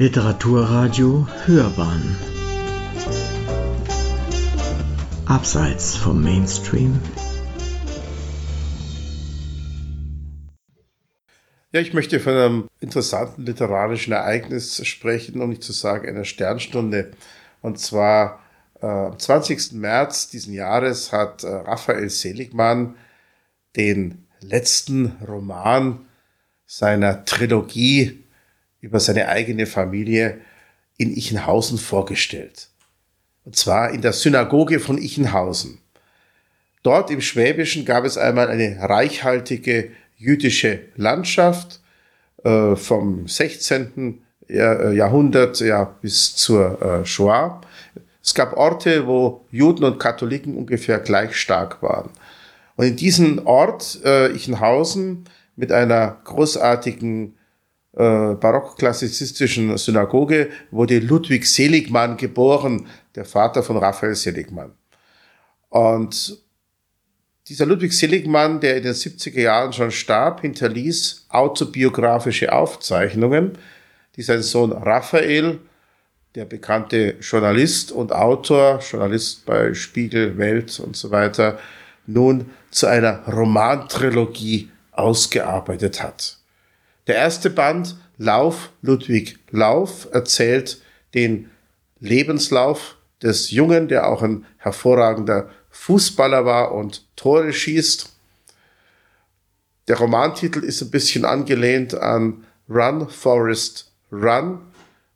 Literaturradio Hörbahn Abseits vom Mainstream Ja, ich möchte von einem interessanten literarischen Ereignis sprechen, um nicht zu sagen einer Sternstunde. Und zwar äh, am 20. März diesen Jahres hat äh, Raphael Seligmann den letzten Roman seiner Trilogie über seine eigene Familie in Ichenhausen vorgestellt. Und zwar in der Synagoge von Ichenhausen. Dort im Schwäbischen gab es einmal eine reichhaltige jüdische Landschaft äh, vom 16. Äh, Jahrhundert ja, bis zur äh, Shoah. Es gab Orte, wo Juden und Katholiken ungefähr gleich stark waren. Und in diesem Ort, äh, Ichenhausen, mit einer großartigen äh, barockklassizistischen Synagoge wurde Ludwig Seligmann geboren, der Vater von Raphael Seligmann. Und dieser Ludwig Seligmann, der in den 70er Jahren schon starb, hinterließ autobiografische Aufzeichnungen, die sein Sohn Raphael, der bekannte Journalist und Autor, Journalist bei Spiegel, Welt und so weiter, nun zu einer Romantrilogie ausgearbeitet hat. Der erste Band, Lauf Ludwig Lauf, erzählt den Lebenslauf des Jungen, der auch ein hervorragender Fußballer war und Tore schießt. Der Romantitel ist ein bisschen angelehnt an Run, Forest, Run.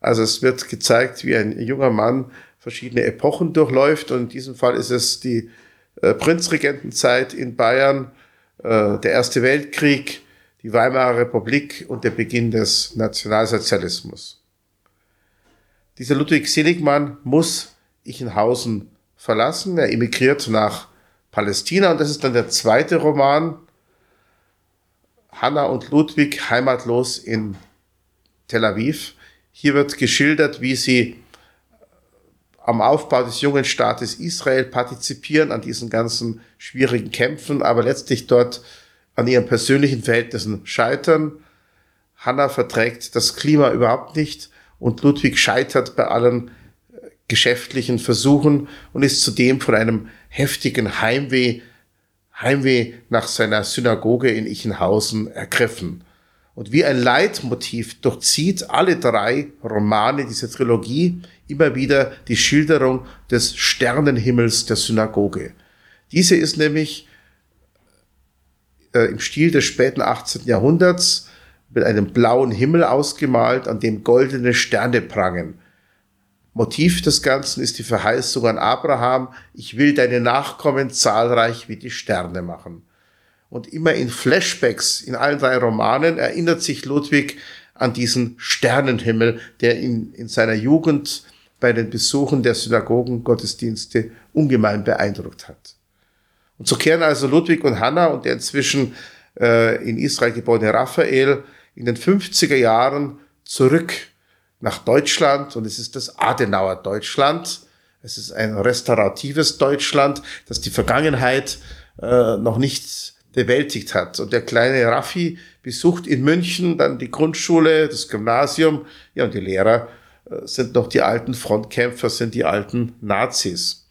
Also es wird gezeigt, wie ein junger Mann verschiedene Epochen durchläuft. Und in diesem Fall ist es die äh, Prinzregentenzeit in Bayern, äh, der Erste Weltkrieg, die Weimarer Republik und der Beginn des Nationalsozialismus. Dieser Ludwig Seligmann muss Ichenhausen verlassen. Er emigriert nach Palästina und das ist dann der zweite Roman. Hanna und Ludwig heimatlos in Tel Aviv. Hier wird geschildert, wie sie am Aufbau des jungen Staates Israel partizipieren, an diesen ganzen schwierigen Kämpfen, aber letztlich dort an ihren persönlichen Verhältnissen scheitern. Hannah verträgt das Klima überhaupt nicht und Ludwig scheitert bei allen äh, geschäftlichen Versuchen und ist zudem von einem heftigen Heimweh, Heimweh nach seiner Synagoge in Ichenhausen ergriffen. Und wie ein Leitmotiv durchzieht alle drei Romane dieser Trilogie immer wieder die Schilderung des Sternenhimmels der Synagoge. Diese ist nämlich äh, im Stil des späten 18. Jahrhunderts mit einem blauen Himmel ausgemalt, an dem goldene Sterne prangen. Motiv des Ganzen ist die Verheißung an Abraham, ich will deine Nachkommen zahlreich wie die Sterne machen. Und immer in Flashbacks in allen drei Romanen erinnert sich Ludwig an diesen Sternenhimmel, der ihn in seiner Jugend bei den Besuchen der Synagogen Gottesdienste ungemein beeindruckt hat. Und so kehren also Ludwig und Hannah und der inzwischen äh, in Israel geborene Raphael in den 50er Jahren zurück nach Deutschland und es ist das Adenauer Deutschland. Es ist ein restauratives Deutschland, das die Vergangenheit äh, noch nicht bewältigt hat. Und der kleine Raffi besucht in München dann die Grundschule, das Gymnasium, ja, und die Lehrer äh, sind noch die alten Frontkämpfer, sind die alten Nazis.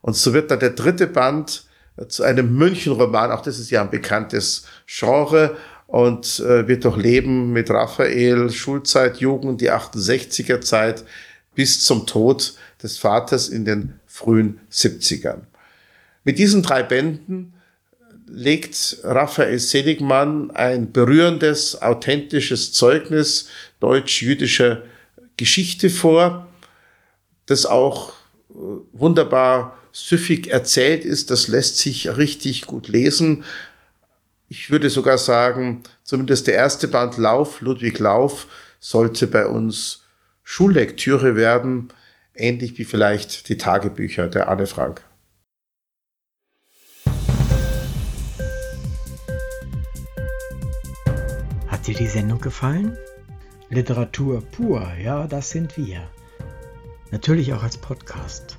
Und so wird dann der dritte Band zu einem München-Roman. Auch das ist ja ein bekanntes Genre und äh, wird durchleben mit Raphael, Schulzeit, Jugend, die 68er Zeit bis zum Tod des Vaters in den frühen 70ern. Mit diesen drei Bänden legt Raphael Seligmann ein berührendes, authentisches Zeugnis deutsch-jüdischer Geschichte vor, das auch äh, wunderbar süffig erzählt ist, das lässt sich richtig gut lesen. Ich würde sogar sagen, zumindest der erste Band Lauf, Ludwig Lauf, sollte bei uns Schullektüre werden, ähnlich wie vielleicht die Tagebücher der Anne Frank. Hat dir die Sendung gefallen? Literatur pur, ja, das sind wir. Natürlich auch als Podcast.